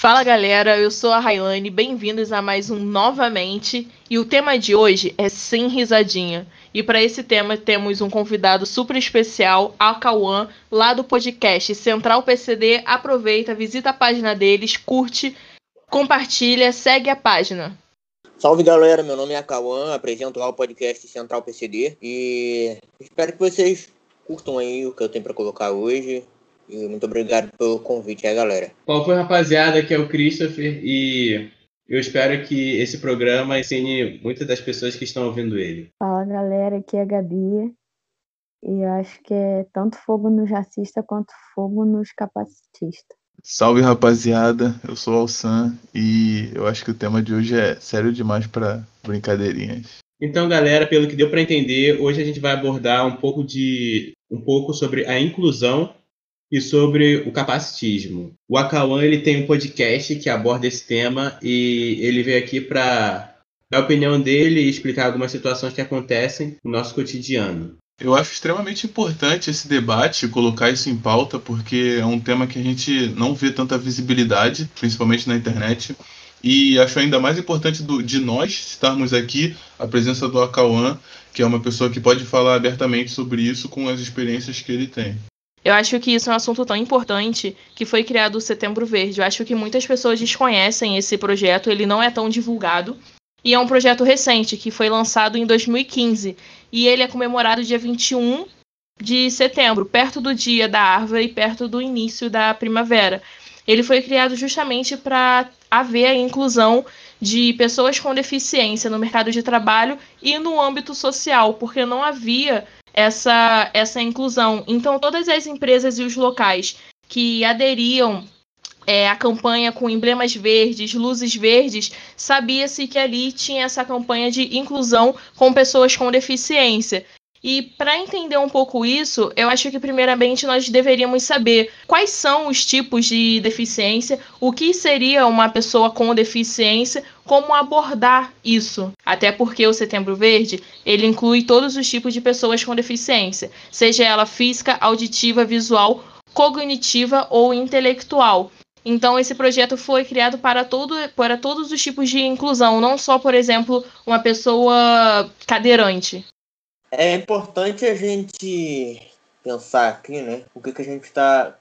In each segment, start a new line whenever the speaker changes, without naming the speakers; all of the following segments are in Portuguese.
Fala galera, eu sou a Railane, bem-vindos a mais um Novamente. E o tema de hoje é Sem Risadinha. E para esse tema temos um convidado super especial, a Cauã, lá do podcast Central PCD. Aproveita, visita a página deles, curte, compartilha, segue a página.
Salve galera, meu nome é Cauã, apresento lá o podcast Central PCD e espero que vocês curtam aí o que eu tenho para colocar hoje. E muito obrigado pelo convite aí, galera.
Qual foi, rapaziada? Aqui é o Christopher e eu espero que esse programa ensine muitas das pessoas que estão ouvindo ele.
Fala, galera. Aqui é a Gabi. E eu acho que é tanto fogo nos racistas quanto fogo nos capacitistas.
Salve, rapaziada. Eu sou o Alsan e eu acho que o tema de hoje é sério demais para brincadeirinhas.
Então, galera, pelo que deu para entender, hoje a gente vai abordar um pouco de um pouco sobre a inclusão e sobre o capacitismo. O Acauã ele tem um podcast que aborda esse tema e ele veio aqui para dar a opinião dele e explicar algumas situações que acontecem no nosso cotidiano.
Eu acho extremamente importante esse debate, colocar isso em pauta, porque é um tema que a gente não vê tanta visibilidade, principalmente na internet. E acho ainda mais importante do, de nós estarmos aqui, a presença do Acauã, que é uma pessoa que pode falar abertamente sobre isso com as experiências que ele tem.
Eu acho que isso é um assunto tão importante que foi criado o Setembro Verde. Eu acho que muitas pessoas desconhecem esse projeto, ele não é tão divulgado. E é um projeto recente, que foi lançado em 2015. E ele é comemorado dia 21 de setembro, perto do dia da árvore e perto do início da primavera. Ele foi criado justamente para haver a inclusão de pessoas com deficiência no mercado de trabalho e no âmbito social, porque não havia essa, essa inclusão. Então, todas as empresas e os locais que aderiam é, à campanha com emblemas verdes, luzes verdes, sabia-se que ali tinha essa campanha de inclusão com pessoas com deficiência. E para entender um pouco isso, eu acho que primeiramente nós deveríamos saber quais são os tipos de deficiência, o que seria uma pessoa com deficiência, como abordar isso. Até porque o Setembro Verde, ele inclui todos os tipos de pessoas com deficiência, seja ela física, auditiva, visual, cognitiva ou intelectual. Então, esse projeto foi criado para, todo, para todos os tipos de inclusão, não só, por exemplo, uma pessoa cadeirante.
É importante a gente pensar aqui, né? O que, que a gente está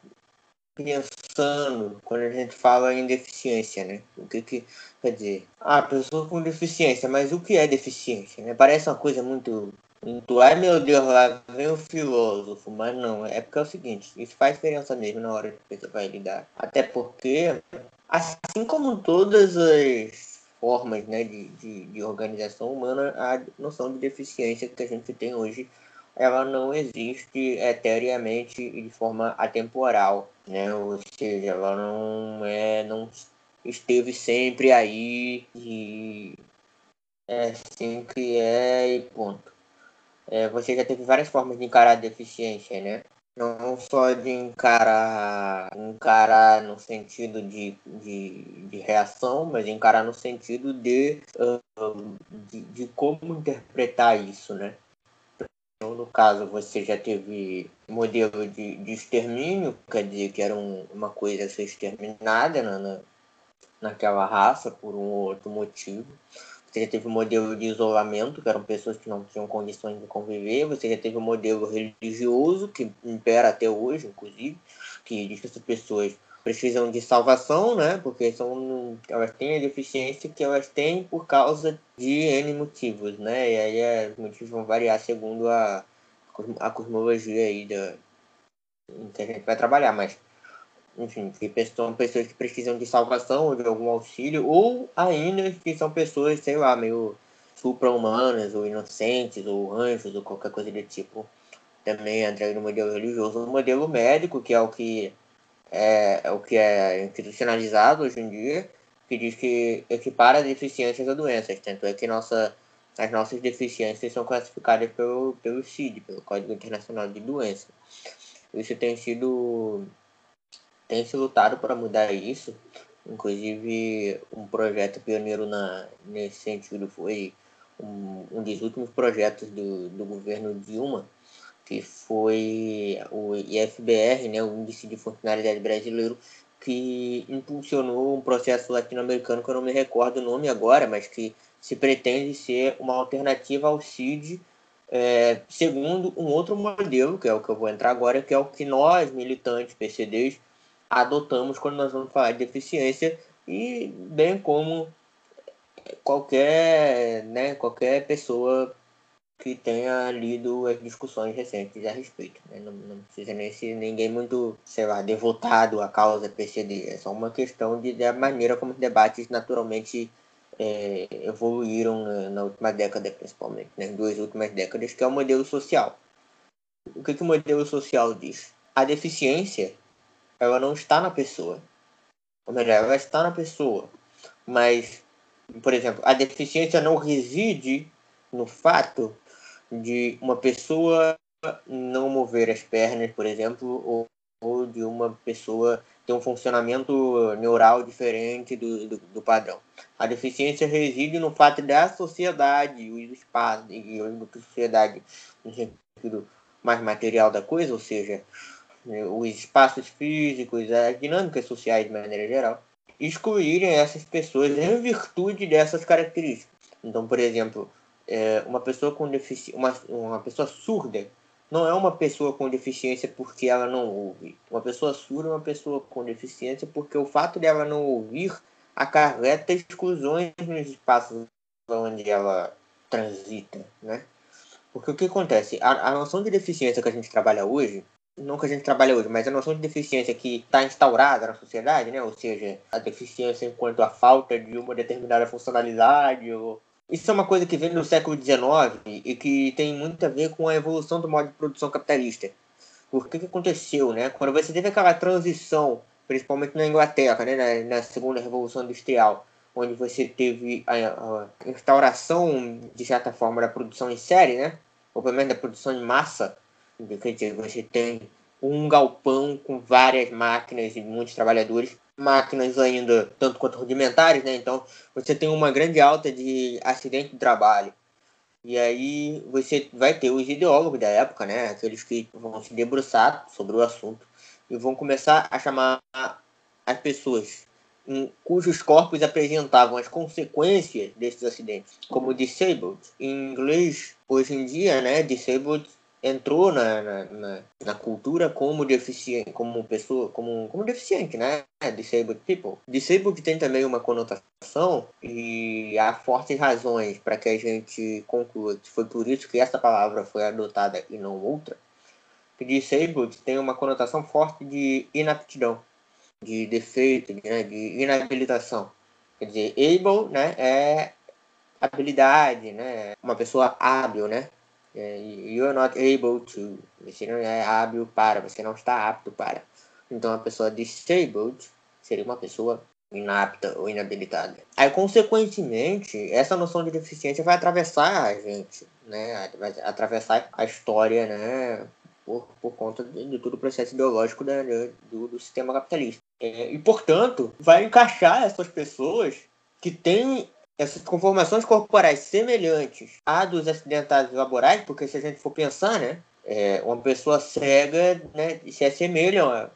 pensando quando a gente fala em deficiência, né? O que que quer dizer? Ah, pessoa com deficiência, mas o que é deficiência? Né? Parece uma coisa muito, muito. Ai meu Deus, lá vem o filósofo, mas não. É porque é o seguinte, isso faz diferença mesmo na hora que você vai lidar. Até porque, assim como todas as formas né, de, de, de, organização humana, a noção de deficiência que a gente tem hoje, ela não existe eteriamente e de forma atemporal, né? Ou seja, ela não é, não esteve sempre aí e é assim que é e ponto. É, você já teve várias formas de encarar a deficiência, né? Não só de encarar, encarar no sentido de, de, de reação, mas encarar no sentido de, uh, de, de, como interpretar isso, né? Então, no caso, você já teve modelo de, de extermínio, quer dizer que era um, uma coisa a ser exterminada na, na, naquela raça por um ou outro motivo. Você já teve o modelo de isolamento, que eram pessoas que não tinham condições de conviver. Você já teve o modelo religioso, que impera até hoje, inclusive, que diz que essas pessoas precisam de salvação, né? Porque são, elas têm a deficiência que elas têm por causa de N motivos, né? E aí os motivos vão variar segundo a, a cosmologia aí da, que a gente vai trabalhar, mas enfim, que são pessoas que precisam de salvação ou de algum auxílio, ou ainda que são pessoas, sei lá, meio supra-humanas, ou inocentes, ou anjos, ou qualquer coisa do tipo. Também entra no modelo religioso. O modelo médico, que é o que é, é o que é institucionalizado hoje em dia, que diz que equipara deficiências a doenças. Tanto é que nossa, as nossas deficiências são classificadas pelo, pelo CID, pelo Código Internacional de Doenças. Isso tem sido tem se lutado para mudar isso. Inclusive, um projeto pioneiro na, nesse sentido foi um, um dos últimos projetos do, do governo Dilma, que foi o IFBR, né, o Índice de Funcionalidade Brasileiro, que impulsionou um processo latino-americano que eu não me recordo o nome agora, mas que se pretende ser uma alternativa ao CID, é, segundo um outro modelo, que é o que eu vou entrar agora, que é o que nós, militantes PCDs, adotamos quando nós vamos falar de deficiência, e bem como qualquer, né, qualquer pessoa que tenha lido as discussões recentes a respeito. Né? Não, não, precisa nem ser ninguém muito, sei lá, devotado à causa PCD. É só uma questão de, da maneira como os debates naturalmente é, evoluíram na, na, última década, principalmente, nas né? duas últimas décadas, que é o modelo social. O que, que o modelo social diz? A deficiência, ela não está na pessoa. Ou melhor, ela está na pessoa, mas, por exemplo, a deficiência não reside no fato de uma pessoa não mover as pernas, por exemplo, ou, ou de uma pessoa ter um funcionamento neural diferente do, do, do, padrão. A deficiência reside no fato da sociedade, o espaço, e a sociedade no sentido mais material da coisa, ou seja, os espaços físicos, as dinâmicas sociais de maneira geral, excluírem essas pessoas em virtude dessas características. Então, por exemplo, é, uma pessoa com deficiência, uma, uma pessoa surda não é uma pessoa com deficiência porque ela não ouve. Uma pessoa surda é uma pessoa com deficiência porque o fato dela não ouvir acarreta exclusões nos espaços onde ela transita, né? Porque o que acontece? A, a noção de deficiência que a gente trabalha hoje, não que a gente trabalha hoje, mas a noção de deficiência que está instaurada na sociedade, né? Ou seja, a deficiência enquanto a falta de uma determinada funcionalidade ou isso é uma coisa que vem do século XIX e que tem muito a ver com a evolução do modo de produção capitalista. Por que, que aconteceu, né? Quando você teve aquela transição, principalmente na Inglaterra, né, na, na segunda revolução industrial, onde você teve a, a, instauração, de certa forma, da produção em série, né? Ou pelo menos da produção em massa. Quer dizer, você tem um galpão com várias máquinas e muitos trabalhadores máquinas ainda tanto quanto rudimentares, né? Então você tem uma grande alta de acidente de trabalho. E aí você vai ter os ideólogos da época, né? Aqueles que vão se debruçar sobre o assunto e vão começar a chamar as pessoas em, cujos corpos apresentavam as consequências desses acidentes como disabled. Em inglês, hoje em dia, né? Disabled entrou na, na, na, cultura como deficiente, como pessoa, como, como deficiente, né? Disabled people. Disabled tem também uma conotação e há fortes razões para que a gente conclua que foi por isso que essa palavra foi adotada e não outra. Que disabled tem uma conotação forte de inaptidão, de defeito, né? de inabilitação. Quer dizer, able, né, é habilidade, né? Uma pessoa hábil, né? É, you are not able to. Você não é hábil para, você não está apto para. Então, a pessoa disabled seria uma pessoa inapta ou inabilitada. Aí, consequentemente, essa noção de deficiência vai atravessar a gente, né? Vai atravessar a história, né? Por, por conta de, de todo o processo ideológico da, do, do sistema capitalista. É, e, portanto, vai encaixar essas pessoas que têm essas conformações corporais semelhantes à dos acidentados laborais, porque se a gente for pensar, né, é, uma pessoa cega né, se assemelha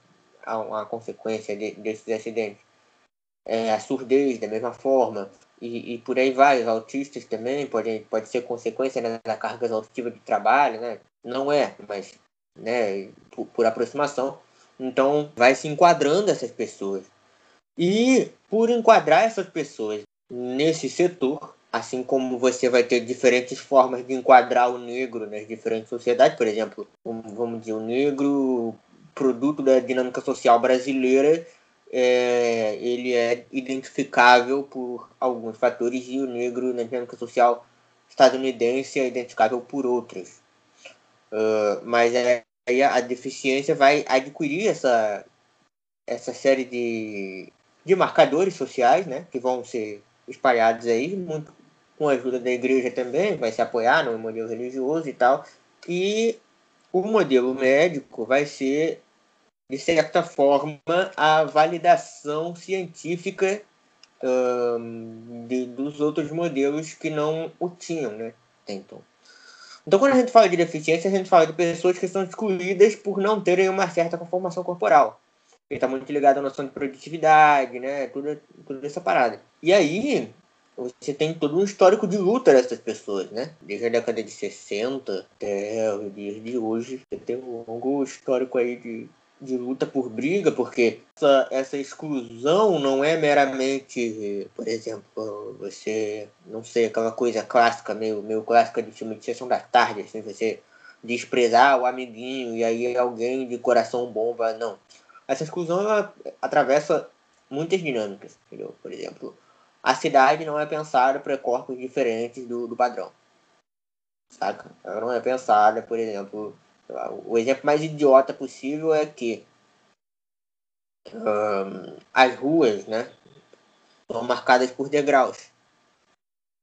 a, uma consequência de, desses acidentes. É, a surdez, da mesma forma, e, e, por aí vai. Os autistas também podem pode ser consequência né, da carga exaustiva de trabalho, né? Não é, mas né, por, por aproximação. Então, vai se enquadrando essas pessoas. E por enquadrar essas pessoas nesse setor, assim como você vai ter diferentes formas de enquadrar o negro nas diferentes sociedades, por exemplo, vamos dizer, o negro, produto da dinâmica social brasileira, é, ele é identificável por alguns fatores e o negro na dinâmica social estadunidense é identificável por outros. Uh, mas aí a, a deficiência vai adquirir essa, essa série de, de marcadores sociais, né, que vão ser espalhados aí, muito com a ajuda da igreja também, vai se apoiar no modelo religioso e tal. E o modelo médico vai ser, de certa forma, a validação científica um, de, dos outros modelos que não o tinham, né? Então. Então, quando a gente fala de deficiência, a gente fala de pessoas que são excluídas por não terem uma certa conformação corporal. Ele tá muito ligado à noção de produtividade, né? Tudo, tudo essa parada. E aí, você tem todo um histórico de luta dessas pessoas, né? Desde a década de 60 até os dias de hoje. Você tem um longo histórico aí de, de luta por briga, porque essa, essa exclusão não é meramente, por exemplo, você, não sei, aquela coisa clássica, meio, meio clássica de filme de sessão da tarde, assim, você desprezar o amiguinho e aí alguém de coração bom vai. Não. Essa exclusão ela atravessa muitas dinâmicas, entendeu? Por exemplo, a cidade não é pensada para corpos diferentes do, do padrão. Saca? Ela não é pensada, por exemplo. O exemplo mais idiota possível é que um, as ruas, né, são marcadas por degraus.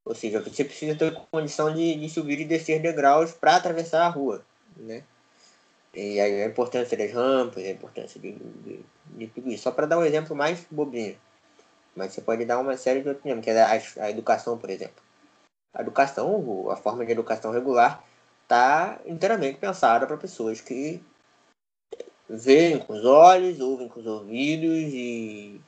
Ou seja, você precisa ter condição de, de subir e descer degraus para atravessar a rua, né? E a importância das rampas, a importância de, de, de tudo isso. Só para dar um exemplo mais bobinho. Mas você pode dar uma série de outros exemplos, que é a, a educação, por exemplo. A educação, a forma de educação regular, está inteiramente pensada para pessoas que veem com os olhos, ouvem com os ouvidos e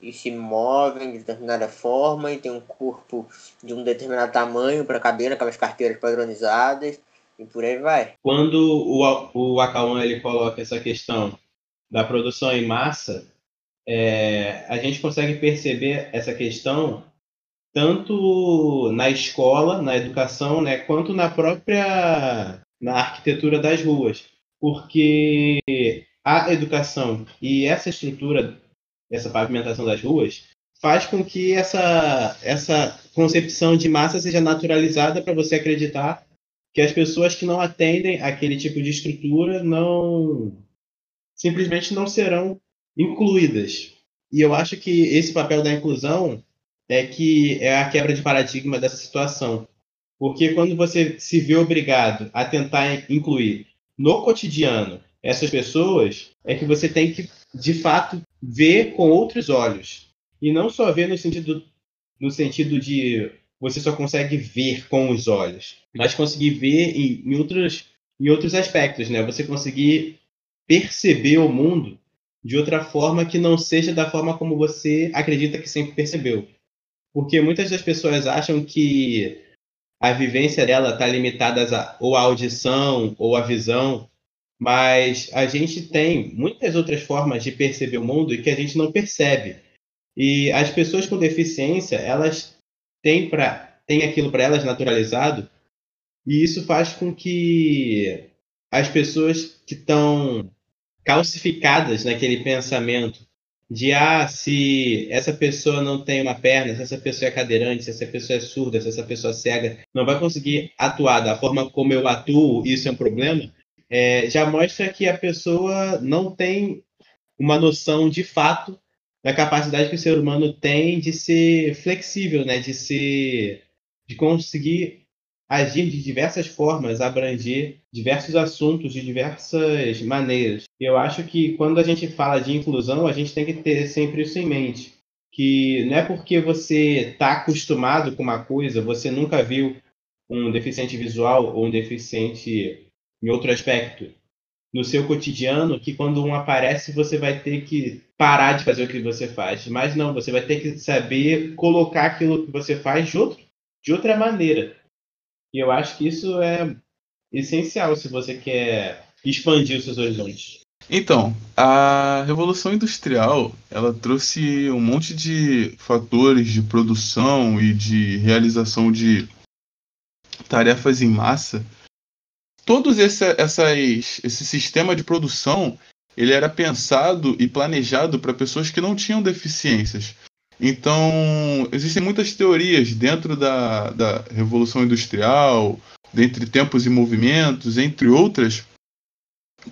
e se movem de determinada forma e tem um corpo de um determinado tamanho para caber naquelas carteiras padronizadas e por aí vai.
Quando o, o Akawan ele coloca essa questão da produção em massa, é, a gente consegue perceber essa questão tanto na escola, na educação, né, quanto na própria na arquitetura das ruas, porque a educação e essa estrutura essa pavimentação das ruas, faz com que essa, essa concepção de massa seja naturalizada para você acreditar que as pessoas que não atendem aquele tipo de estrutura não simplesmente não serão incluídas. E eu acho que esse papel da inclusão é que é a quebra de paradigma dessa situação. Porque quando você se vê obrigado a tentar incluir no cotidiano essas pessoas, é que você tem que, de fato, ver com outros olhos. E não só ver no sentido, no sentido de você só consegue ver com os olhos, mas conseguir ver em, em, outros, em outros aspectos, né? Você conseguir perceber o mundo de outra forma que não seja da forma como você acredita que sempre percebeu. Porque muitas das pessoas acham que a vivência dela está limitada a, ou à audição ou à visão, mas a gente tem muitas outras formas de perceber o mundo e que a gente não percebe. E as pessoas com deficiência, elas têm, pra, têm aquilo para elas naturalizado, e isso faz com que as pessoas que estão calcificadas naquele pensamento de ah, se essa pessoa não tem uma perna, se essa pessoa é cadeirante, se essa pessoa é surda, se essa pessoa é cega, não vai conseguir atuar da forma como eu atuo, isso é um problema, é, já mostra que a pessoa não tem uma noção de fato da capacidade que o ser humano tem de ser flexível, né? de ser, de conseguir agir de diversas formas, abranger diversos assuntos de diversas maneiras. Eu acho que quando a gente fala de inclusão, a gente tem que ter sempre isso em mente, que não é porque você está acostumado com uma coisa, você nunca viu um deficiente visual ou um deficiente em outro aspecto no seu cotidiano que quando um aparece você vai ter que parar de fazer o que você faz. Mas não, você vai ter que saber colocar aquilo que você faz de, outro, de outra maneira. E eu acho que isso é essencial se você quer expandir os seus horizontes.
Então, a Revolução Industrial, ela trouxe um monte de fatores de produção e de realização de tarefas em massa todos esse, essas, esse sistema de produção ele era pensado e planejado para pessoas que não tinham deficiências. Então, existem muitas teorias dentro da, da Revolução Industrial, dentre tempos e movimentos, entre outras,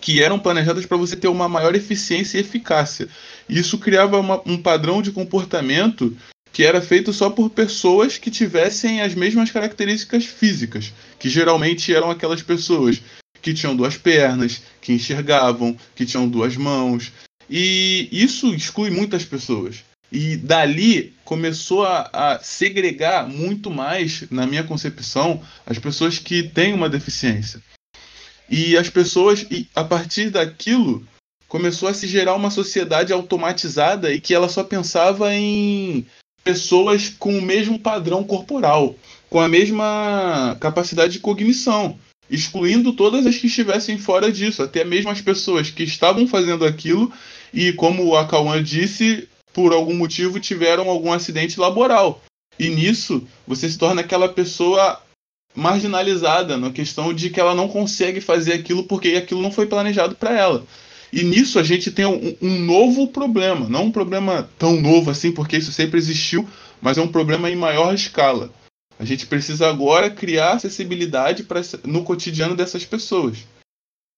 que eram planejadas para você ter uma maior eficiência e eficácia. Isso criava uma, um padrão de comportamento que era feito só por pessoas que tivessem as mesmas características físicas, que geralmente eram aquelas pessoas que tinham duas pernas, que enxergavam, que tinham duas mãos. E isso exclui muitas pessoas. E dali começou a, a, segregar muito mais, na minha concepção, as pessoas que têm uma deficiência. E as pessoas, e a partir daquilo, começou a se gerar uma sociedade automatizada e que ela só pensava em pessoas com o mesmo padrão corporal, com a mesma capacidade de cognição, excluindo todas as que estivessem fora disso, até mesmo as pessoas que estavam fazendo aquilo e, como a Cauã disse, por algum motivo tiveram algum acidente laboral. E nisso você se torna aquela pessoa marginalizada na questão de que ela não consegue fazer aquilo porque aquilo não foi planejado para ela. E nisso a gente tem um, um, novo problema, não um problema tão novo assim, porque isso sempre existiu, mas é um problema em maior escala. A gente precisa agora criar acessibilidade pra, no cotidiano dessas pessoas.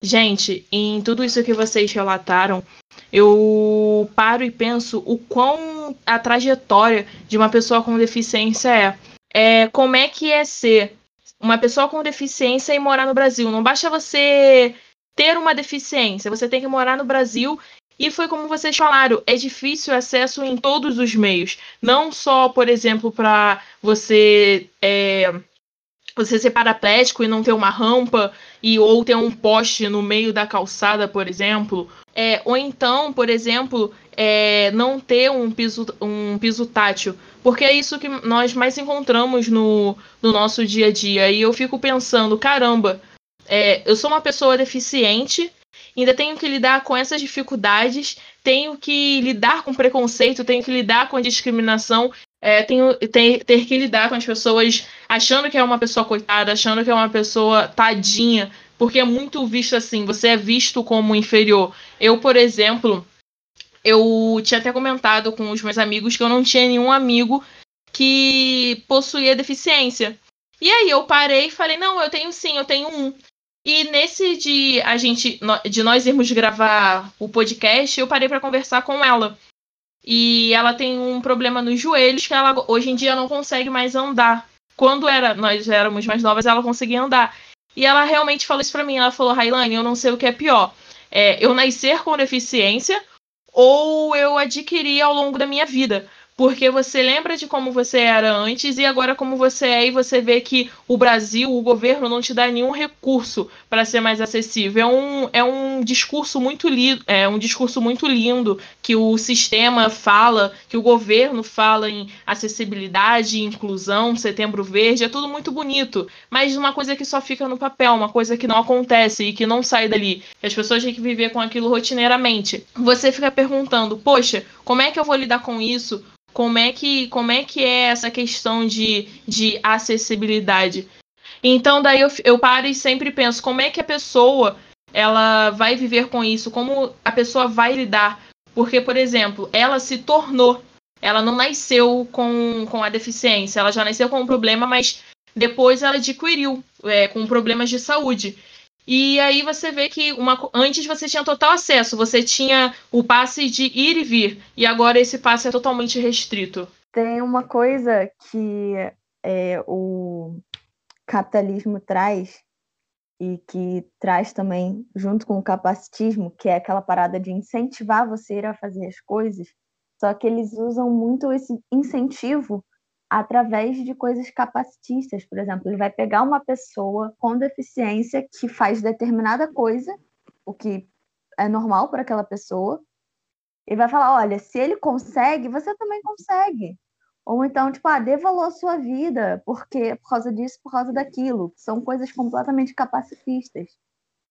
Gente, em tudo isso que vocês relataram, eu paro e penso o quão a trajetória de uma pessoa com deficiência é. é como é que é ser uma pessoa com deficiência e morar no Brasil. Não basta você ter uma deficiência, você tem que morar no Brasil. E foi como vocês falaram, é difícil acesso em todos os meios. Não só, por exemplo, para você é, você ser paraplético e não ter uma rampa e ou ter um poste no meio da calçada, por exemplo, é, ou então, por exemplo, é, não ter um piso, um piso tátil, porque é isso que nós mais encontramos no, no nosso dia a dia. E eu fico pensando, caramba, é, eu sou uma pessoa deficiente, ainda tenho que lidar com essas dificuldades, tenho que lidar com preconceito, tenho que lidar com a discriminação, é, tenho, ter, ter que lidar com as pessoas achando que é uma pessoa coitada, achando que é uma pessoa tadinha, porque é muito visto assim, você é visto como inferior. Eu, por exemplo, eu tinha até comentado com os meus amigos que eu não tinha nenhum amigo que possuía deficiência. E aí eu parei e falei, não, eu tenho sim, eu tenho um. E nesse de a gente de nós irmos gravar o podcast, eu parei para conversar com ela. E ela tem um problema nos joelhos que ela hoje em dia não consegue mais andar. Quando era, nós éramos mais novas, ela conseguia andar. E ela realmente falou isso pra mim. Ela falou, Railane, eu não sei o que é pior. É, eu nascer com deficiência ou eu adquirir ao longo da minha vida porque você lembra de como você era antes e agora como você é, e você vê que o Brasil, o governo, não te dá nenhum recurso para ser mais acessível. É um, é um discurso muito lindo, é um discurso muito lindo que o sistema fala, que o governo fala em acessibilidade, inclusão, setembro verde, é tudo muito bonito, mas uma coisa que só fica no papel, uma coisa que não acontece e que não sai dali. As pessoas têm que viver com aquilo rotineiramente. Você fica perguntando, poxa, como é que eu vou lidar com isso? como é que, como é, que é essa questão de, de acessibilidade. Então, daí eu, eu paro e sempre penso, como é que a pessoa ela vai viver com isso, como a pessoa vai lidar. Porque, por exemplo, ela se tornou, ela não nasceu com, com a deficiência, ela já nasceu com um problema, mas depois ela adquiriu é, com problemas de saúde. E aí você vê que uma, antes você tinha total acesso, você tinha o passe de ir e vir, e agora esse passe é totalmente restrito.
Tem uma coisa que é, o capitalismo traz e que traz também junto com o capacitismo, que é aquela parada de incentivar você a fazer as coisas, só que eles usam muito esse incentivo através de coisas capacitistas. Por exemplo, ele vai pegar uma pessoa com deficiência que faz determinada coisa, o que é normal para aquela pessoa, e vai falar: olha, se ele consegue, você também consegue. Ou então, tipo, ah, dê valor à sua vida, porque por causa disso, por causa daquilo. São coisas completamente capacitistas.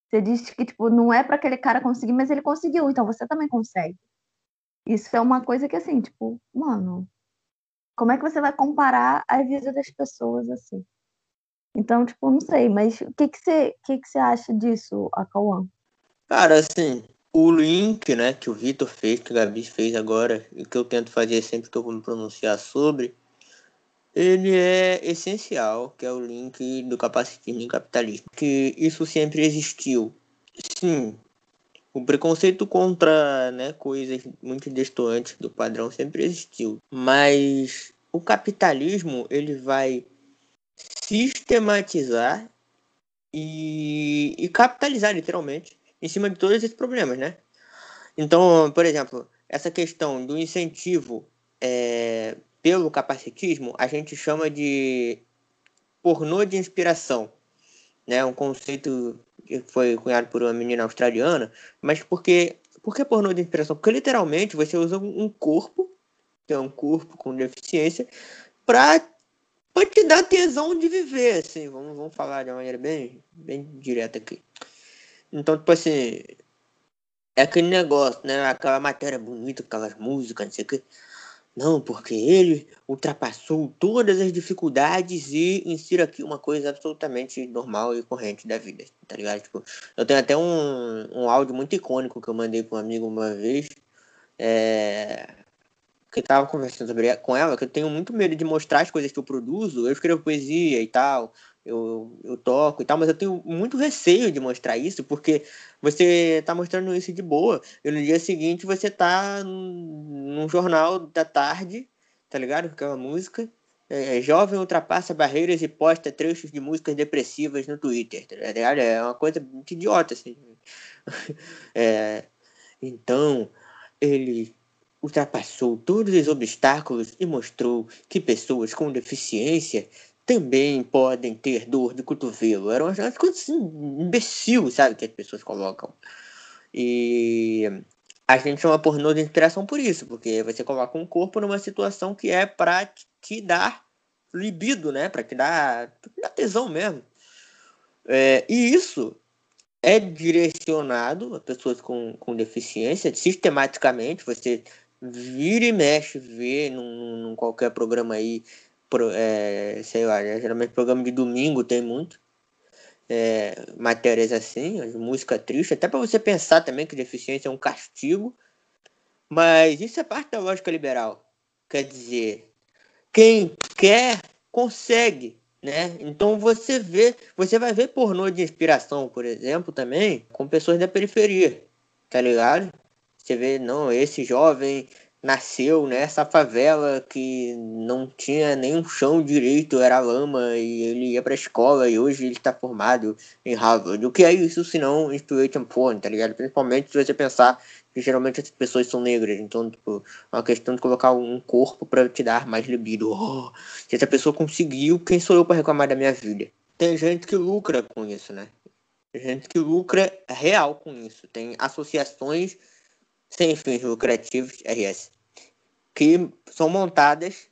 Você diz que, tipo, não é para aquele cara conseguir, mas ele conseguiu, então você também consegue. Isso é uma coisa que, assim, tipo, mano, como é que você vai comparar a vida das pessoas assim? Então, tipo, não sei, mas o que que você, que que você acha disso, Acauã?
Cara, assim, o link, né, que o Vitor fez, que o Gabi fez agora, e que eu tento fazer sempre que eu vou me pronunciar sobre, ele é essencial, que é o link do capacitismo e capitalismo. Que isso sempre existiu. Sim, o preconceito contra né, coisas muito distantes do padrão sempre existiu. Mas o capitalismo ele vai sistematizar e, e capitalizar literalmente em cima de todos esses problemas, né? Então, por exemplo, essa questão do incentivo é, pelo capacitismo, a gente chama de pornô de inspiração, né? Um conceito que foi cunhado por uma menina australiana, mas porque Por que pornô de inspiração? Porque literalmente você usa um corpo, que é um corpo com deficiência, pra te dar tesão de viver, assim. Vamos, vamos falar de uma maneira bem, bem direta aqui. Então, tipo assim, é aquele negócio, né? Aquela matéria bonita, aquelas músicas, não sei o que. Não, porque ele ultrapassou todas as dificuldades e insira aqui uma coisa absolutamente normal e corrente da vida, tá ligado? Tipo, eu tenho até um, um áudio muito icônico que eu mandei para um amigo uma vez, é, que tava conversando sobre, com ela, que eu tenho muito medo de mostrar as coisas que eu produzo, eu escrevo poesia e tal, eu, eu toco e tal, mas eu tenho muito receio de mostrar isso, porque você tá mostrando isso de boa, e no dia seguinte você tá num jornal da tarde, tá ligado? Com aquela música. É, jovem ultrapassa barreiras e posta trechos de músicas depressivas no Twitter, tá ligado? É uma coisa muito idiota, assim. É, então, ele ultrapassou todos os obstáculos e mostrou que pessoas com deficiência também podem ter dor de cotovelo. Eram umas coisas assim, imbecil, sabe, que as pessoas colocam. E a gente chama pornô de inspiração por isso, porque você coloca um corpo numa situação que é pra te dar libido, né? Pra te dar, pra te dar tesão mesmo. É, e isso é direcionado a pessoas com, com deficiência sistematicamente. Você vira e mexe, vê num, num qualquer programa aí pro, é, sei lá, né? geralmente programa de domingo tem muito. É, matérias assim, música triste, até para você pensar também que deficiência é um castigo, mas isso é parte da lógica liberal. Quer dizer, quem quer consegue, né? Então você vê, você vai ver pornô de inspiração, por exemplo, também com pessoas da periferia, tá ligado? Você vê, não, esse jovem nasceu nessa favela que não tinha nenhum chão direito, era lama, e ele ia pra escola e hoje ele está formado em Harvard. O que é isso senão inspiration porn, tá ligado? Principalmente se você pensar que geralmente as pessoas são negras, então, tipo, é uma questão de colocar um corpo para te dar mais libido. Oh, se essa pessoa conseguiu, quem sou eu para reclamar da minha vida? Tem gente que lucra com isso, né? Tem gente que lucra real com isso. Tem associações sem fins lucrativos, RS, que são montadas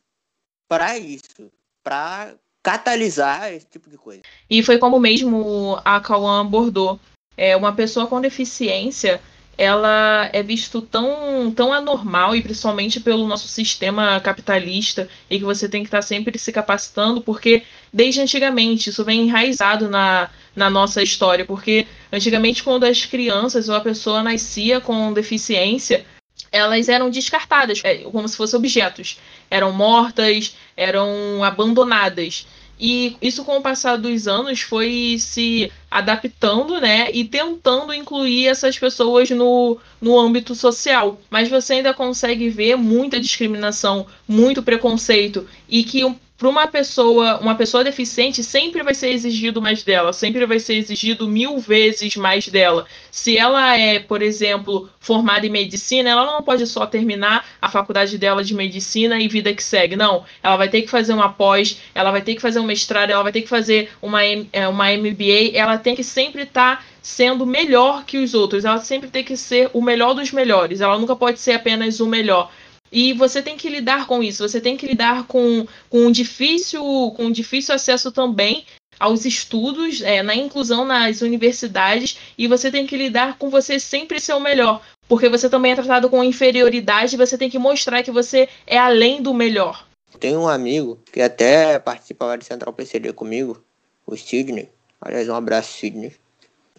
para isso, para catalisar esse tipo de coisa.
E foi como mesmo a Cauã abordou. É, uma pessoa com deficiência, ela é visto tão, tão anormal, e principalmente pelo nosso sistema capitalista, e que você tem que estar sempre se capacitando, porque desde antigamente isso vem enraizado na, na nossa história, porque antigamente quando as crianças ou a pessoa nascia com deficiência, elas eram descartadas, é, como se fossem objetos. Eram mortas, eram abandonadas. E isso, com o passar dos anos, foi se adaptando, né? E tentando incluir essas pessoas no, no âmbito social. Mas você ainda consegue ver muita discriminação, muito preconceito. E que para uma pessoa, uma pessoa deficiente, sempre vai ser exigido mais dela, sempre vai ser exigido mil vezes mais dela. Se ela é, por exemplo, formada em medicina, ela não pode só terminar a faculdade dela de medicina e vida que segue. Não, ela vai ter que fazer uma pós, ela vai ter que fazer um mestrado, ela vai ter que fazer uma, é, uma MBA, ela tem que sempre estar tá sendo melhor que os outros, ela sempre tem que ser o melhor dos melhores, ela nunca pode ser apenas o melhor. E você tem que lidar com isso, você tem que lidar com, com, um, difícil, com um difícil acesso também aos estudos, é, na inclusão nas universidades, e você tem que lidar com você sempre ser o melhor, porque você também é tratado com inferioridade você tem que mostrar que você é além do melhor.
Tem um amigo que até participa lá de Central PCD comigo, o Sidney. Aliás, um abraço, Sidney.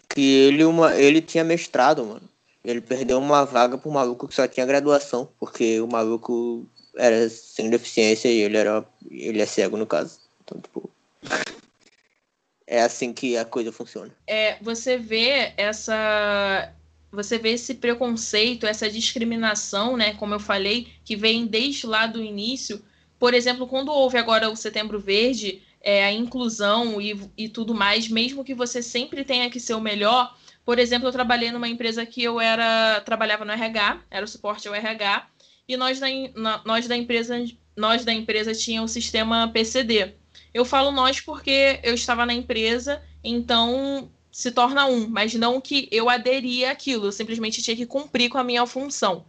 Que ele, uma, ele tinha mestrado, mano. Ele perdeu uma vaga pro maluco que só tinha graduação, porque o maluco era sem deficiência e ele era. ele é cego no caso. Então, tipo. é assim que a coisa funciona.
É, você vê essa. Você vê esse preconceito, essa discriminação, né? Como eu falei, que vem desde lá do início. Por exemplo, quando houve agora o Setembro Verde, é, a inclusão e, e tudo mais, mesmo que você sempre tenha que ser o melhor, por exemplo, eu trabalhei numa empresa que eu era trabalhava no RH, era o suporte ao RH, e nós da, nós da empresa nós da empresa tinha o sistema PCD. Eu falo nós porque eu estava na empresa, então se torna um, mas não que eu aderia àquilo, eu simplesmente tinha que cumprir com a minha função.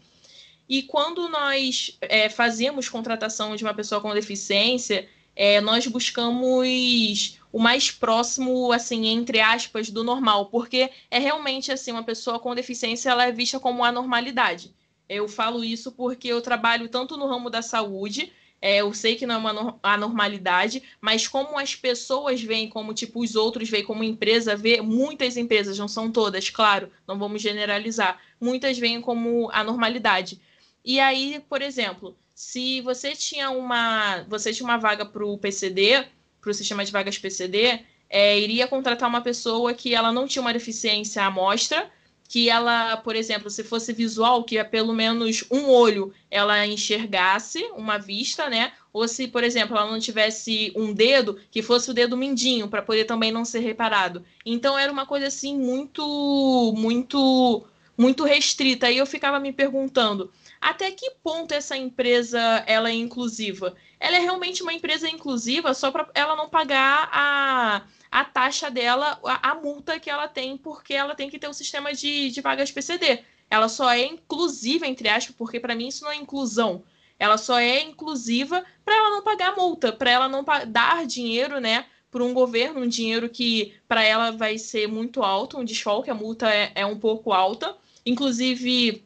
E quando nós é, fazíamos contratação de uma pessoa com deficiência, é, nós buscamos o mais próximo, assim, entre aspas, do normal, porque é realmente assim, uma pessoa com deficiência ela é vista como anormalidade. Eu falo isso porque eu trabalho tanto no ramo da saúde, é, eu sei que não é uma anormalidade, mas como as pessoas veem, como tipo os outros veem como empresa, vê muitas empresas, não são todas, claro, não vamos generalizar, muitas veem como anormalidade. E aí, por exemplo, se você tinha uma, você tinha uma vaga para o PCD, para o sistema de vagas PCD, é, iria contratar uma pessoa que ela não tinha uma deficiência à mostra, que ela, por exemplo, se fosse visual, que é pelo menos um olho ela enxergasse uma vista, né? Ou se, por exemplo, ela não tivesse um dedo, que fosse o dedo mindinho, para poder também não ser reparado. Então era uma coisa assim muito, muito, muito restrita. Aí eu ficava me perguntando, até que ponto essa empresa ela é inclusiva? Ela é realmente uma empresa inclusiva só para ela não pagar a, a taxa dela, a, a, multa que ela tem, porque ela tem que ter o um sistema de, de vagas PCD. Ela só é inclusiva, entre aspas, porque para mim isso não é inclusão. Ela só é inclusiva para ela não pagar multa, para ela não dar dinheiro, né, para um governo, um dinheiro que para ela vai ser muito alto, um desfalque, a multa é, é um pouco alta. Inclusive,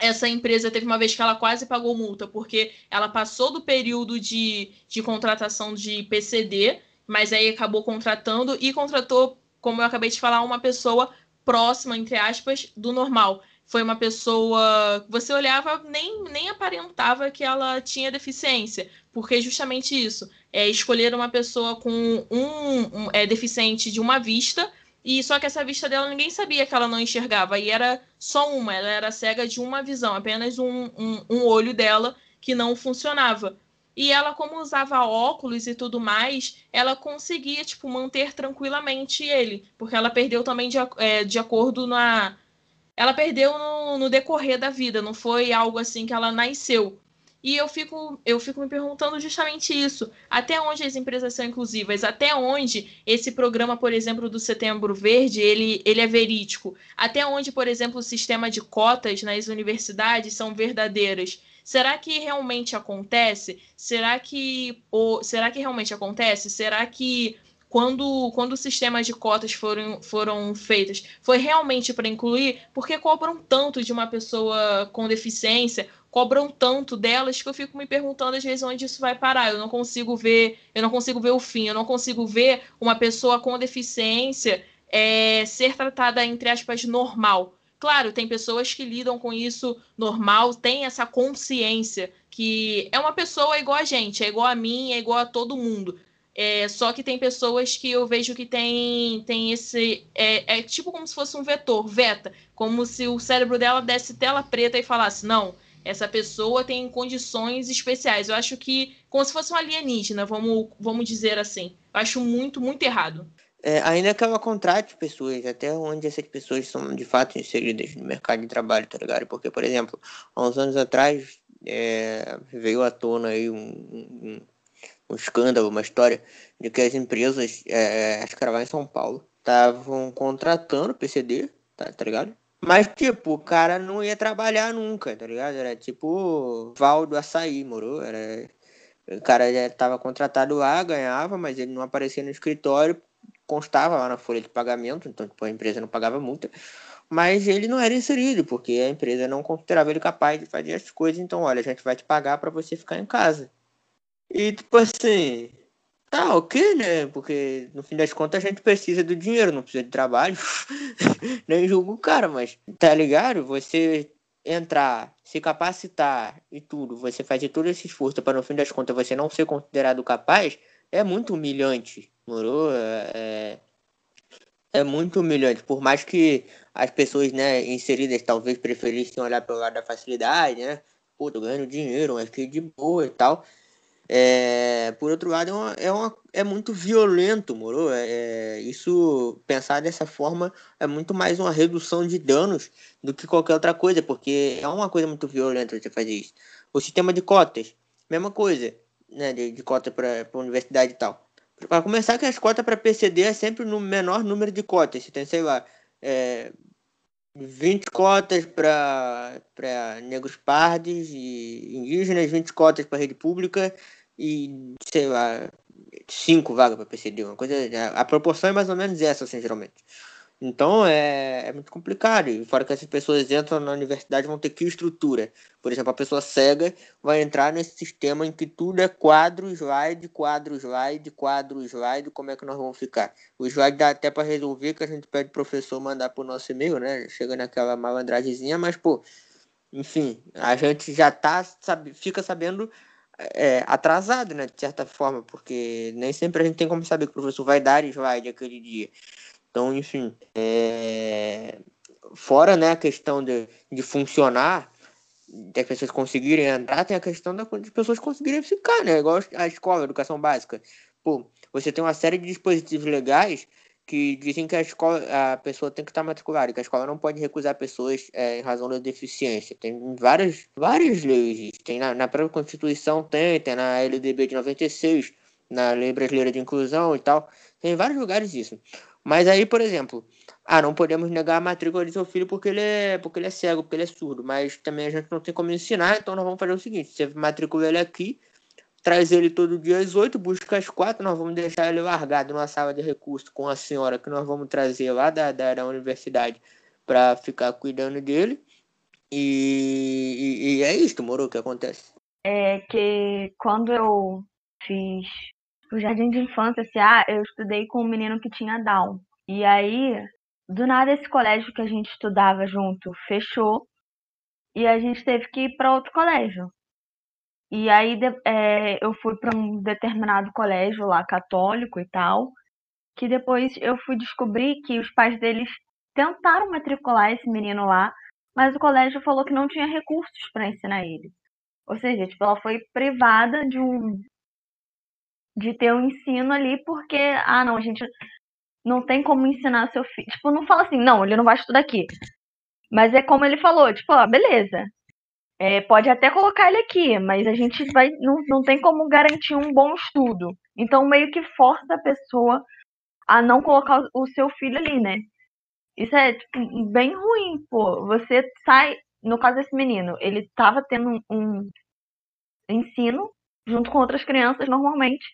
essa empresa teve uma vez que ela quase pagou multa, porque ela passou do período de, de contratação de PCD, mas aí acabou contratando e contratou, como eu acabei de falar, uma pessoa próxima, entre aspas, do normal. Foi uma pessoa. Você olhava, nem, nem aparentava que ela tinha deficiência, porque justamente isso. É, escolher uma pessoa com um, um é, deficiente de uma vista e só que essa vista dela ninguém sabia que ela não enxergava. E era só uma, ela era cega de uma visão, apenas um, um, um olho dela que não funcionava. E ela, como usava óculos e tudo mais, ela conseguia, tipo, manter tranquilamente ele. Porque ela perdeu também de, é, de acordo na. Ela perdeu no, no decorrer da vida, não foi algo assim que ela nasceu. E eu fico, eu fico me perguntando justamente isso. Até onde as empresas são inclusivas? Até onde esse programa, por exemplo, do Setembro Verde, ele, ele é verídico? Até onde, por exemplo, o sistema de cotas nas universidades são verdadeiras? Será que realmente acontece? Será que, ou, será que realmente acontece? Será que quando, quando os sistemas de cotas foram, foram feitos, foi realmente para incluir? Porque cobram tanto de uma pessoa com deficiência cobram tanto delas que eu fico me perguntando às vezes onde isso vai parar. Eu não consigo ver, eu não consigo ver o fim, eu não consigo ver uma pessoa com deficiência é, ser tratada, entre aspas, normal. Claro, tem pessoas que lidam com isso normal, tem essa consciência que é uma pessoa igual a gente, é igual a mim, é igual a todo mundo. É, só que tem pessoas que eu vejo que tem, tem esse. É, é, tipo como se fosse um vetor, veta. Como se o cérebro dela desse tela preta e falasse: não, essa pessoa tem condições especiais. Eu acho que, como se fosse um alienígena, vamos, vamos dizer assim. Eu acho muito, muito errado.
É, ainda que ela contrate pessoas, até onde essas pessoas são de fato inseridas no mercado de trabalho, tá ligado? Porque, por exemplo, há uns anos atrás é, veio à tona aí um, um, um, escândalo, uma história de que as empresas, é, acho que era lá em São Paulo, estavam contratando PCD, tá, tá ligado? Mas, tipo, o cara não ia trabalhar nunca, tá ligado? Era tipo Valdo Açaí, moro? Era... O cara já estava contratado lá, ganhava, mas ele não aparecia no escritório, constava lá na folha de pagamento, então tipo, a empresa não pagava multa. Mas ele não era inserido, porque a empresa não considerava ele capaz de fazer as coisas. Então, olha, a gente vai te pagar para você ficar em casa. E, tipo assim, Tá, ok, né? Porque no fim das contas a gente precisa do dinheiro, não precisa de trabalho. Nem julgo o cara, mas tá ligado? Você entrar, se capacitar e tudo, você fazer todo esse esforço para no fim das contas você não ser considerado capaz, é muito humilhante, moro? É, é, é muito humilhante. Por mais que as pessoas, né, inseridas talvez preferissem olhar pelo lado da facilidade, né? Pô, tô ganhando dinheiro, mas que de boa e tal. É, por outro lado, é, uma, é, uma, é muito violento, moro? É, é, isso, pensar dessa forma, é muito mais uma redução de danos do que qualquer outra coisa, porque é uma coisa muito violenta você fazer isso. O sistema de cotas, mesma coisa, né? De, de cota para a universidade e tal. para começar que as cotas para PCD é sempre no menor número de cotas. Você tem, sei lá, é, 20 cotas para negros pardos e indígenas, 20 cotas para rede pública e, sei lá, 5 vagas para PCD. Uma coisa, a proporção é mais ou menos essa, assim, geralmente. Então é, é muito complicado. E fora que essas pessoas entram na universidade vão ter que estrutura. Por exemplo, a pessoa cega vai entrar nesse sistema em que tudo é quadro, slide, quadro, slide, quadro, slide. Como é que nós vamos ficar? O slide dá até para resolver, que a gente pede pro professor mandar pro nosso e-mail, né? Chega naquela malandragemzinha, mas, pô, enfim, a gente já tá, sabe, fica sabendo é, atrasado, né? De certa forma, porque nem sempre a gente tem como saber que o professor vai dar slide aquele dia. Então, enfim, é... fora né, a questão de, de funcionar, das pessoas conseguirem entrar, tem a questão das pessoas conseguirem ficar, né? Igual a escola, a educação básica. Pô, você tem uma série de dispositivos legais que dizem que a escola, a pessoa tem que estar matriculada, que a escola não pode recusar pessoas é, em razão da deficiência. Tem várias, várias leis, tem na, na própria Constituição, tem, tem na LDB de 96, na Lei Brasileira de Inclusão e tal. Tem vários lugares isso. Mas aí, por exemplo, ah, não podemos negar a matrícula de seu filho porque ele é, porque ele é cego, porque ele é surdo, mas também a gente não tem como ensinar, então nós vamos fazer o seguinte, você matricula ele aqui, traz ele todo dia às oito, busca às quatro, nós vamos deixar ele largado numa sala de recurso com a senhora que nós vamos trazer lá da, da, da universidade para ficar cuidando dele. E, e, e é isso, moro, que acontece.
É que quando eu fiz o jardim de infância, assim, ah, eu estudei com um menino que tinha Down. E aí, do nada, esse colégio que a gente estudava junto fechou e a gente teve que ir para outro colégio. E aí é, eu fui para um determinado colégio lá, católico e tal, que depois eu fui descobrir que os pais deles tentaram matricular esse menino lá, mas o colégio falou que não tinha recursos para ensinar ele. Ou seja, tipo, ela foi privada de um, de ter um ensino ali, porque, ah, não, a gente não tem como ensinar seu filho. Tipo, não fala assim, não, ele não vai estudar aqui. Mas é como ele falou, tipo, ó, beleza. É, pode até colocar ele aqui, mas a gente vai. Não, não tem como garantir um bom estudo. Então, meio que força a pessoa a não colocar o seu filho ali, né? Isso é tipo, bem ruim, pô. Você sai. No caso desse menino, ele estava tendo um ensino junto com outras crianças normalmente.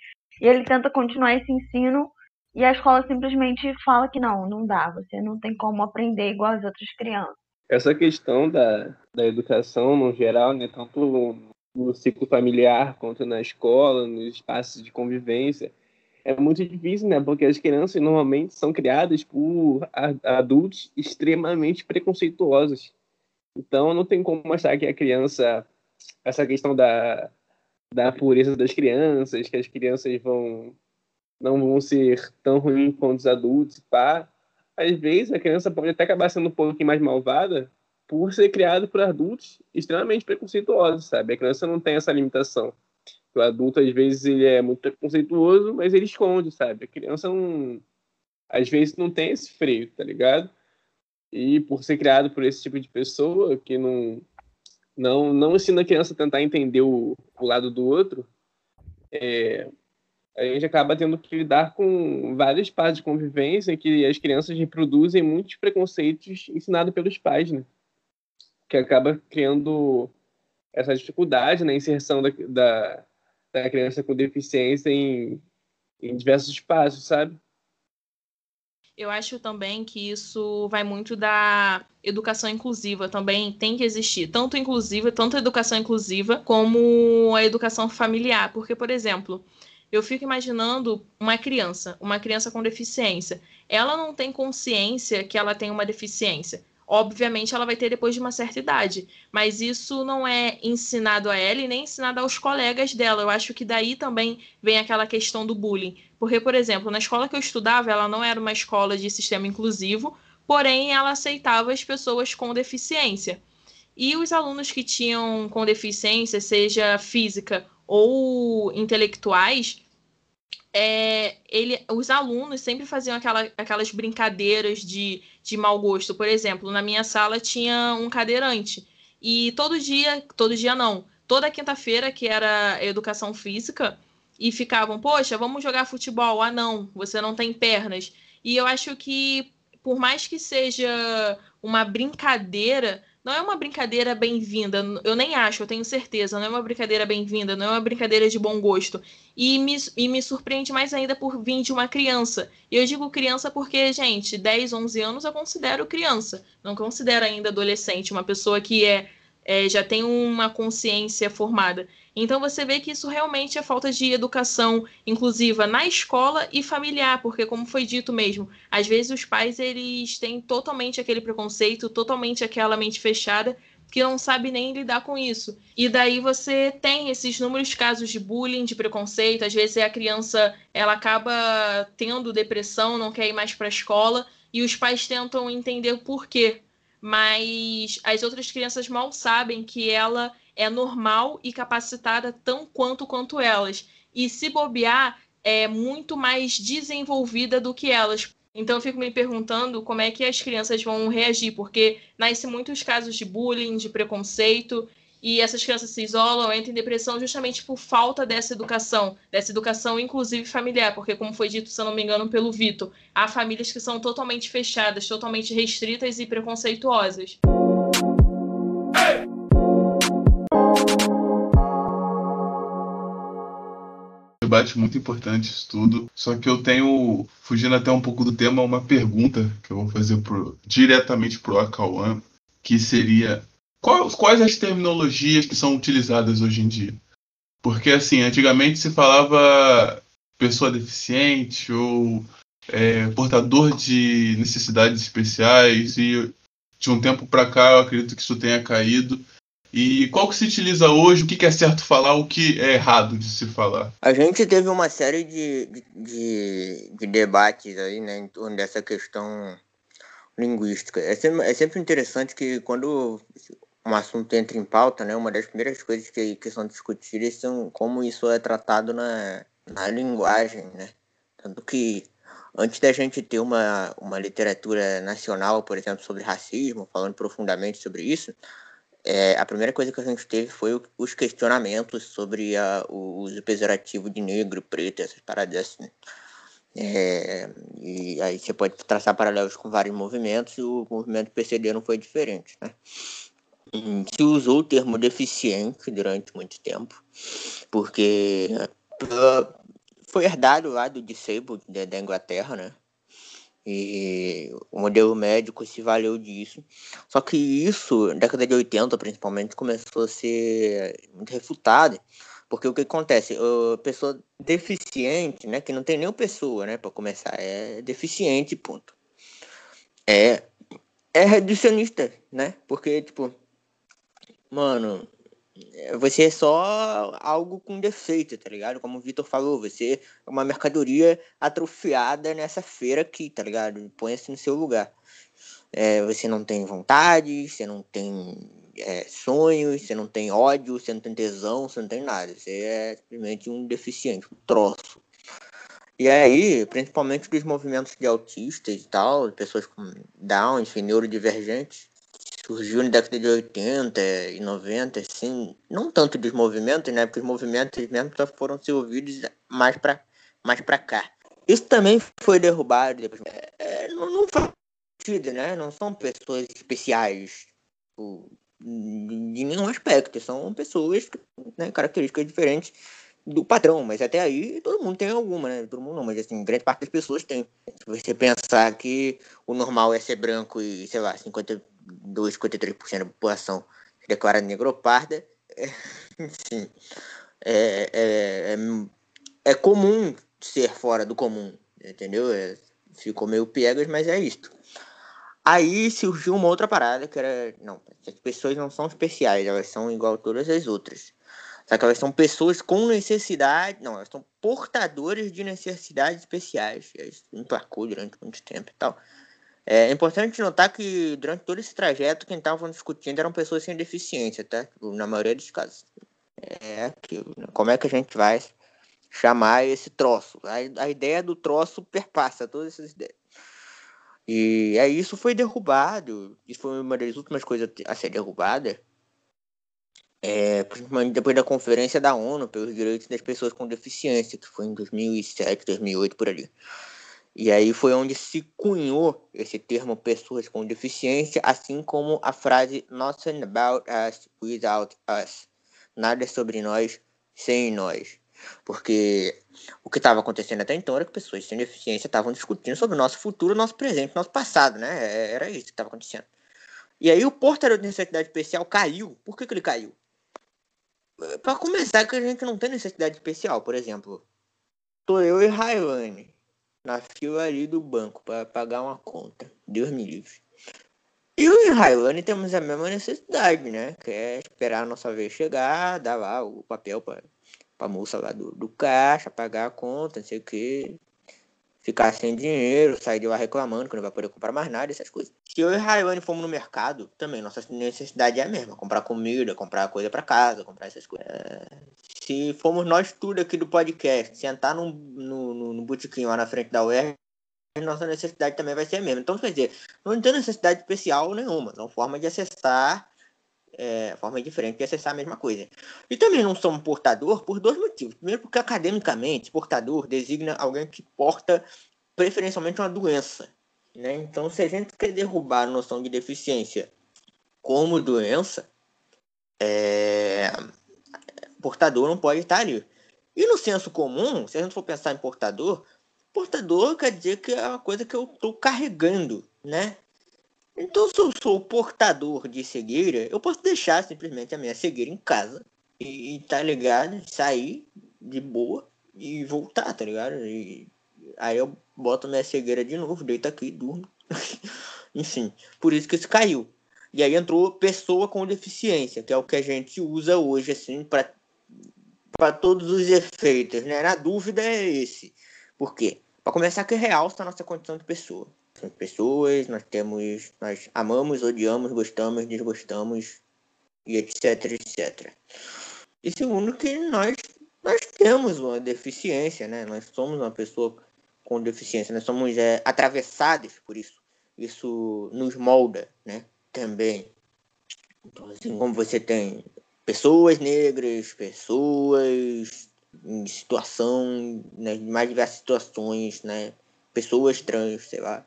E ele tenta continuar esse ensino e a escola simplesmente fala que não, não dá, você não tem como aprender igual as outras crianças.
Essa questão da, da educação no geral, né, tanto no ciclo familiar quanto na escola, nos espaços de convivência, é muito difícil, né? Porque as crianças normalmente são criadas por adultos extremamente preconceituosos. Então não tem como achar que a criança, essa questão da, da pureza das crianças, que as crianças vão não vão ser tão ruins quanto os adultos, pá. Às vezes a criança pode até acabar sendo um pouquinho mais malvada por ser criado por adultos extremamente preconceituosos, sabe? A criança não tem essa limitação. O adulto, às vezes, ele é muito preconceituoso, mas ele esconde, sabe? A criança não... Às vezes não tem esse freio, tá ligado? E por ser criado por esse tipo de pessoa que não não, não ensina a criança a tentar entender o, o lado do outro, é, a gente acaba tendo que lidar com várias partes de convivência que as crianças reproduzem muitos preconceitos ensinados pelos pais, né? Que acaba criando essa dificuldade na inserção da, da, da criança com deficiência em, em diversos espaços, sabe?
Eu acho também que isso vai muito da educação inclusiva também tem que existir, tanto inclusiva, tanto a educação inclusiva como a educação familiar, porque por exemplo, eu fico imaginando uma criança, uma criança com deficiência, ela não tem consciência que ela tem uma deficiência obviamente ela vai ter depois de uma certa idade. Mas isso não é ensinado a ela e nem ensinado aos colegas dela. Eu acho que daí também vem aquela questão do bullying. Porque, por exemplo, na escola que eu estudava, ela não era uma escola de sistema inclusivo, porém ela aceitava as pessoas com deficiência. E os alunos que tinham com deficiência, seja física ou intelectuais, é, ele, os alunos sempre faziam aquela, aquelas brincadeiras de, de mau gosto. Por exemplo, na minha sala tinha um cadeirante. E todo dia, todo dia não, toda quinta-feira, que era educação física, e ficavam, poxa, vamos jogar futebol. Ah, não, você não tem pernas. E eu acho que, por mais que seja uma brincadeira, não é uma brincadeira bem-vinda. Eu nem acho, eu tenho certeza. Não é uma brincadeira bem-vinda, não é uma brincadeira de bom gosto. E me, e me surpreende mais ainda por vir de uma criança. E eu digo criança porque, gente, 10, 11 anos eu considero criança. Não considero ainda adolescente, uma pessoa que é é, já tem uma consciência formada. Então você vê que isso realmente é falta de educação inclusiva na escola e familiar, porque como foi dito mesmo, às vezes os pais eles têm totalmente aquele preconceito, totalmente aquela mente fechada que não sabe nem lidar com isso. E daí você tem esses inúmeros casos de bullying, de preconceito, às vezes a criança ela acaba tendo depressão, não quer ir mais para a escola e os pais tentam entender o porquê mas as outras crianças mal sabem que ela é normal e capacitada tão quanto quanto elas. E se bobear, é muito mais desenvolvida do que elas. Então eu fico me perguntando como é que as crianças vão reagir, porque nascem muitos casos de bullying, de preconceito, e essas crianças se isolam, entram em depressão justamente por falta dessa educação, dessa educação inclusive familiar, porque como foi dito, se eu não me engano, pelo Vitor, há famílias que são totalmente fechadas, totalmente restritas e preconceituosas.
debate muito importante isso tudo. Só que eu tenho, fugindo até um pouco do tema, uma pergunta que eu vou fazer pro, diretamente pro Acauã, que seria Quais, quais as terminologias que são utilizadas hoje em dia? Porque, assim, antigamente se falava pessoa deficiente ou é, portador de necessidades especiais e de um tempo para cá eu acredito que isso tenha caído. E qual que se utiliza hoje? O que, é certo falar? O que é errado de se falar?
A gente teve uma série de, de, de debates aí, né, em torno dessa questão linguística. É sempre, é sempre interessante que quando um assunto entra em pauta, né, uma das primeiras coisas que, que são discutidas são como isso é tratado na, na linguagem, né? Tanto que antes da gente ter uma, uma literatura nacional, por exemplo, sobre racismo, falando profundamente sobre isso, é, a primeira coisa que a gente teve foi o, os questionamentos sobre a, o uso pejorativo de negro, preto, essas paradas assim. É, e aí você pode traçar paralelos com vários movimentos, e o movimento PCD não foi diferente, né? Se usou o termo deficiente durante muito tempo, porque uh, foi herdado lá do disabled da Inglaterra, né? E o modelo médico se valeu disso. Só que isso, na década de 80 principalmente, começou a ser muito refutado. Porque o que acontece? A pessoa deficiente, né? Que não tem nenhuma pessoa, né? Para começar, é deficiente, ponto. É, é reducionista, né? Porque, tipo, mano, é, você é só algo com defeito, tá ligado? Como o Vitor falou, você é uma mercadoria atrofiada nessa feira aqui, tá ligado? Põe-se no seu lugar. É, você não tem vontade, você não tem é, sonhos, você não tem ódio, você não tem tesão, você não tem nada. Você é simplesmente um deficiente, um troço. E aí, principalmente dos movimentos de autistas e tal, pessoas com Down, enfim, neurodivergentes, surgiu na década de 80 e 90, assim, não tanto dos movimentos, né? Porque os movimentos mesmo só foram ser ouvidos mais para mais pra cá. Isso também foi derrubado depois. É, é, não, não faz sentido, né? Não são pessoas especiais tipo, de nenhum aspecto. São pessoas, né, características diferentes do padrão, mas até aí todo mundo tem alguma, né? Todo mundo não, mas assim, grande parte das pessoas tem. Se você pensar que o normal é ser branco e, sei lá, 50 52, 53% da população se declara negroparda, é, sim, é, é, é, é, comum ser fora do comum, entendeu? É, ficou meio piegas, mas é isto. Aí surgiu uma outra parada que era, não, as pessoas não são especiais, elas são igual a todas as outras. Só que elas são pessoas com necessidade, não, elas são portadores de necessidades especiais. Isso emplacou durante muito tempo e tal. É importante notar que durante todo esse trajeto, quem estava discutindo eram pessoas sem deficiência, tá? Na maioria dos casos. É aquilo. Né? Como é que a gente vai chamar esse troço? A, a ideia do troço perpassa todas essas ideias. E aí isso foi derrubado. Isso foi uma das últimas coisas a ser derrubada. é, principalmente depois da Conferência da ONU pelos Direitos das Pessoas com Deficiência, que foi em 2007, 2008, por ali. E aí foi onde se cunhou esse termo pessoas com deficiência, assim como a frase Nothing about us without us. Nada sobre nós sem nós. Porque o que estava acontecendo até então era que pessoas sem deficiência estavam discutindo sobre o nosso futuro, nosso presente, nosso passado, né? É, era isso que estava acontecendo. E aí o portador de necessidade especial caiu. Por que, que ele caiu? Para começar, que a gente não tem necessidade especial, por exemplo. Tô eu e Railane na fila ali do banco para pagar uma conta. Deus me livre. Eu e Railane temos a mesma necessidade, né? Que é esperar a nossa vez chegar, dar lá o papel para a moça lá do, do caixa, pagar a conta, não sei o que ficar sem dinheiro, sair de lá reclamando que não vai poder comprar mais nada, essas coisas. Se eu e Rayane fomos no mercado, também nossa necessidade é a mesma, comprar comida, comprar coisa para casa, comprar essas coisas. Se formos nós tudo aqui do podcast, sentar no, no, no, no botequim lá na frente da UER, nossa necessidade também vai ser a mesma. Então, quer dizer, não tem necessidade especial nenhuma, são formas de acessar é, forma diferente de acessar a mesma coisa. E também não somos portador por dois motivos. Primeiro, porque academicamente, portador designa alguém que porta preferencialmente uma doença. Né? Então, se a gente quer derrubar a noção de deficiência como doença, é... portador não pode estar ali. E no senso comum, se a gente for pensar em portador, portador quer dizer que é uma coisa que eu estou carregando, né? Então, se eu sou portador de cegueira, eu posso deixar simplesmente a minha cegueira em casa e, e tá ligado? Sair de boa e voltar, tá ligado? E aí eu boto minha cegueira de novo, deito aqui, durmo. Enfim, por isso que isso caiu. E aí entrou pessoa com deficiência, que é o que a gente usa hoje, assim, para para todos os efeitos, né? Na dúvida é esse. Por quê? Para começar, que realça a nossa condição de pessoa pessoas, nós temos, nós amamos, odiamos, gostamos, desgostamos e etc, etc. E segundo que nós nós temos uma deficiência, né? Nós somos uma pessoa com deficiência, nós somos é, atravessados por isso. Isso nos molda, né? Também. Então, assim como você tem pessoas negras, pessoas em situação, né, mais diversas situações, né? Pessoas trans, sei lá.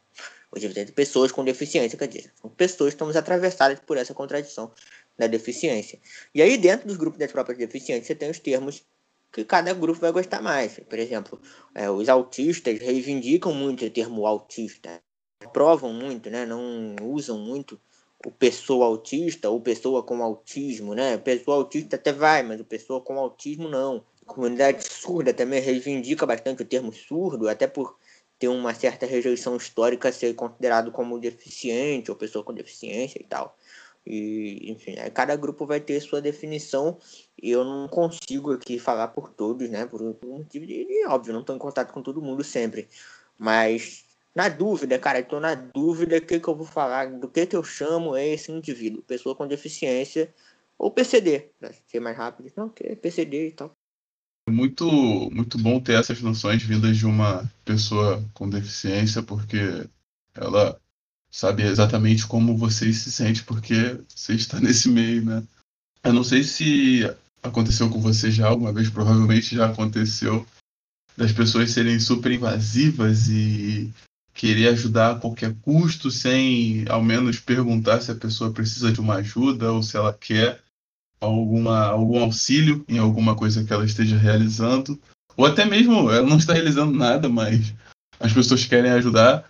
Hoje pessoas com deficiência, quer dizer, pessoas estamos atravessadas por essa contradição da deficiência. E aí, dentro dos grupos das próprias deficiências, você tem os termos que cada grupo vai gostar mais. Por exemplo, é, os autistas reivindicam muito o termo autista, provam muito, né? não usam muito o pessoa autista ou pessoa com autismo, né? Pessoa autista até vai, mas o pessoa com autismo não. A comunidade surda também reivindica bastante o termo surdo, até por ter uma certa rejeição histórica ser considerado como deficiente ou pessoa com deficiência e tal. E, enfim, cada grupo vai ter sua definição e eu não consigo aqui falar por todos, né? Por, um motivo de, óbvio, não estou em contato com todo mundo sempre. Mas, na dúvida, cara, estou na dúvida do que, que eu vou falar, do que, que eu chamo esse indivíduo, pessoa com deficiência ou PCD, para ser mais rápido. Não, que é PCD e tal.
Muito, muito bom ter essas noções vindas de uma pessoa com deficiência, porque ela sabe exatamente como você se sente, porque você está nesse meio, né? Eu não sei se aconteceu com você já alguma vez, provavelmente já aconteceu, das pessoas serem super invasivas e querer ajudar a qualquer custo, sem ao menos perguntar se a pessoa precisa de uma ajuda ou se ela quer alguma, algum auxílio em alguma coisa que ela esteja realizando, ou até mesmo ela não está realizando nada, mas as pessoas querem ajudar.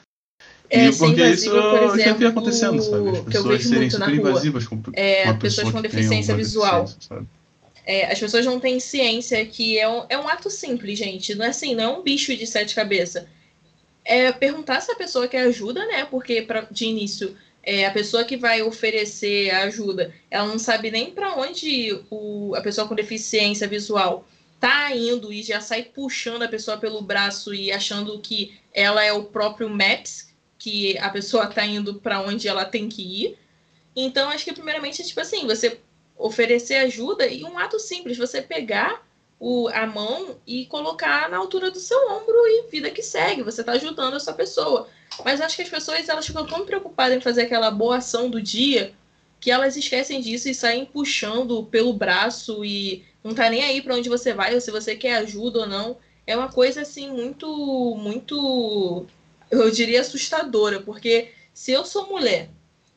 É,
e porque isso
por exemplo,
sempre acontecendo, sabe? As pessoas serem super invasivas com
é,
uma
pessoas com
deficiência
visual.
Deficiência,
é, as pessoas não têm ciência que é um, é um ato simples, gente. Não é assim, não é um bicho de sete cabeças. É perguntar se a pessoa quer ajuda, né? Porque pra, de início é, a pessoa que vai oferecer a ajuda, ela não sabe nem para onde o, a pessoa com deficiência visual tá indo e já sai puxando a pessoa pelo braço e achando que ela é o próprio Maps, que a pessoa tá indo para onde ela tem que ir. Então, acho que primeiramente é tipo assim, você oferecer ajuda e um ato simples, você pegar o, a mão e colocar na altura do seu ombro e vida que segue, você está ajudando essa pessoa. Mas acho que as pessoas elas ficam tão preocupadas em fazer aquela boa ação do dia que elas esquecem disso e saem puxando pelo braço e não tá nem aí para onde você vai ou se você quer ajuda ou não. É uma coisa assim muito, muito, eu diria assustadora, porque se eu sou mulher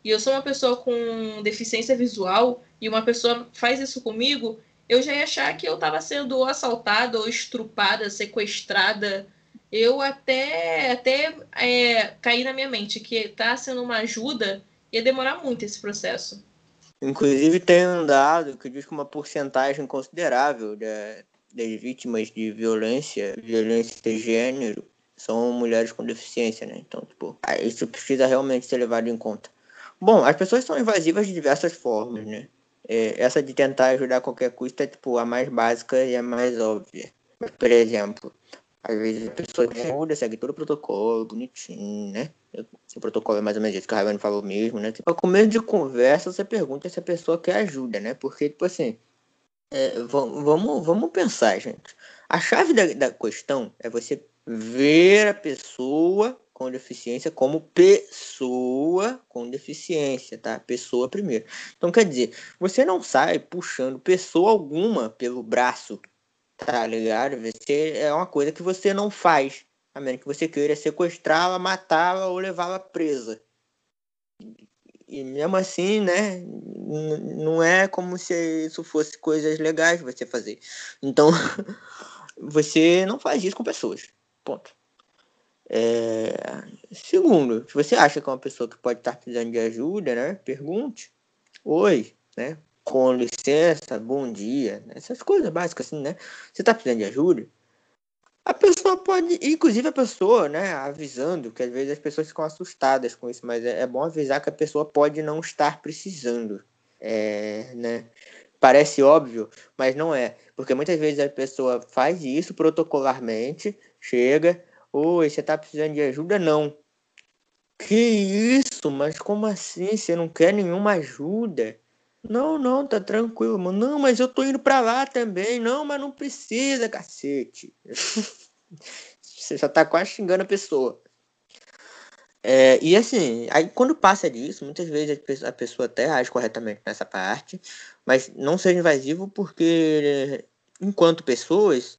e eu sou uma pessoa com deficiência visual e uma pessoa faz isso comigo, eu já ia achar que eu estava sendo assaltada ou estrupada, sequestrada. Eu até, até é, caí na minha mente que tá sendo uma ajuda ia demorar muito esse processo.
Inclusive tem um dado que diz que uma porcentagem considerável das vítimas de violência, violência de gênero, são mulheres com deficiência, né? Então, tipo, isso precisa realmente ser levado em conta. Bom, as pessoas são invasivas de diversas formas, né? É, essa de tentar ajudar a qualquer custo é, tipo, a mais básica e a mais óbvia. Por exemplo, às vezes a pessoa ajuda, segue todo o protocolo, bonitinho, né? Esse protocolo é mais ou menos isso que a Raiane falou mesmo, né? Tipo, ao começo de conversa, você pergunta se a pessoa quer ajuda, né? Porque, tipo assim, é, vamos, vamos pensar, gente. A chave da, da questão é você ver a pessoa com deficiência como pessoa com deficiência, tá? Pessoa primeiro. Então, quer dizer, você não sai puxando pessoa alguma pelo braço, tá ligado? Você, é uma coisa que você não faz, a menos que você queira sequestrá-la, matá-la ou levá-la presa. E mesmo assim, né, não é como se isso fosse coisas legais você fazer. Então, você não faz isso com pessoas. Ponto. É... Segundo, se você acha que é uma pessoa que pode estar precisando de ajuda, né? Pergunte. Oi, né? Com licença, bom dia. Né? Essas coisas básicas assim, né? Você está precisando de ajuda? A pessoa pode, inclusive a pessoa, né, avisando, que às vezes as pessoas ficam assustadas com isso, mas é, é bom avisar que a pessoa pode não estar precisando, é, né? Parece óbvio, mas não é, porque muitas vezes a pessoa faz isso protocolarmente, chega, oi, você tá precisando de ajuda? Não. Que isso? Mas como assim? Você não quer nenhuma ajuda? Não, não, tá tranquilo, mano. Não, mas eu tô indo pra lá também. Não, mas não precisa, cacete. Você já tá quase xingando a pessoa. É, e assim, aí quando passa disso, muitas vezes a pessoa até age corretamente nessa parte, mas não seja invasivo porque, enquanto pessoas,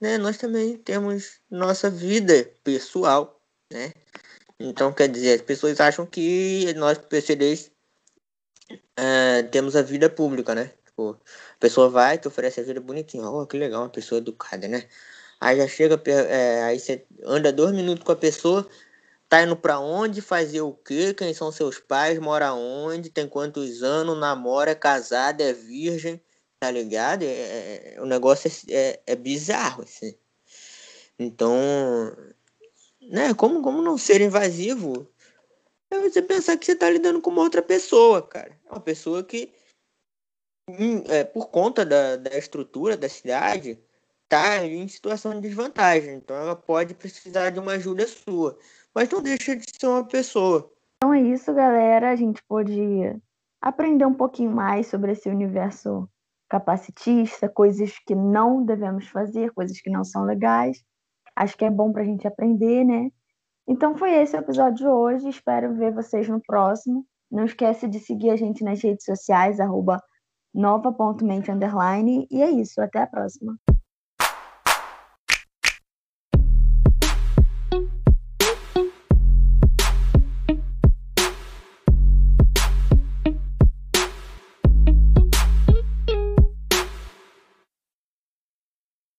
né, nós também temos nossa vida pessoal, né? Então, quer dizer, as pessoas acham que nós, PCDs, é, temos a vida pública, né? Tipo, a pessoa vai, te oferece a vida bonitinha, oh, que legal, uma pessoa educada, né? Aí já chega, é, aí você anda dois minutos com a pessoa, tá indo pra onde, fazer o quê, quem são seus pais, mora onde, tem quantos anos, namora, é casada, é virgem, tá ligado? É, é, é o negócio é, é, é, bizarro, assim. Então, né, como, como não ser invasivo é você pensar que você tá lidando com uma outra pessoa, cara. Uma pessoa que, hum, é, por conta da, da estrutura da cidade, tá em situação de desvantagem. Então ela pode precisar de uma ajuda sua. Mas não deixa de ser uma pessoa.
Então é isso, galera. A gente pôde aprender um pouquinho mais sobre esse universo capacitista, coisas que não devemos fazer, coisas que não são legais. Acho que é bom para a gente aprender, né? Então foi esse o episódio de hoje. Espero ver vocês no próximo. Não esquece de seguir a gente nas redes sociais, arroba nova.mente. E é isso, até a próxima.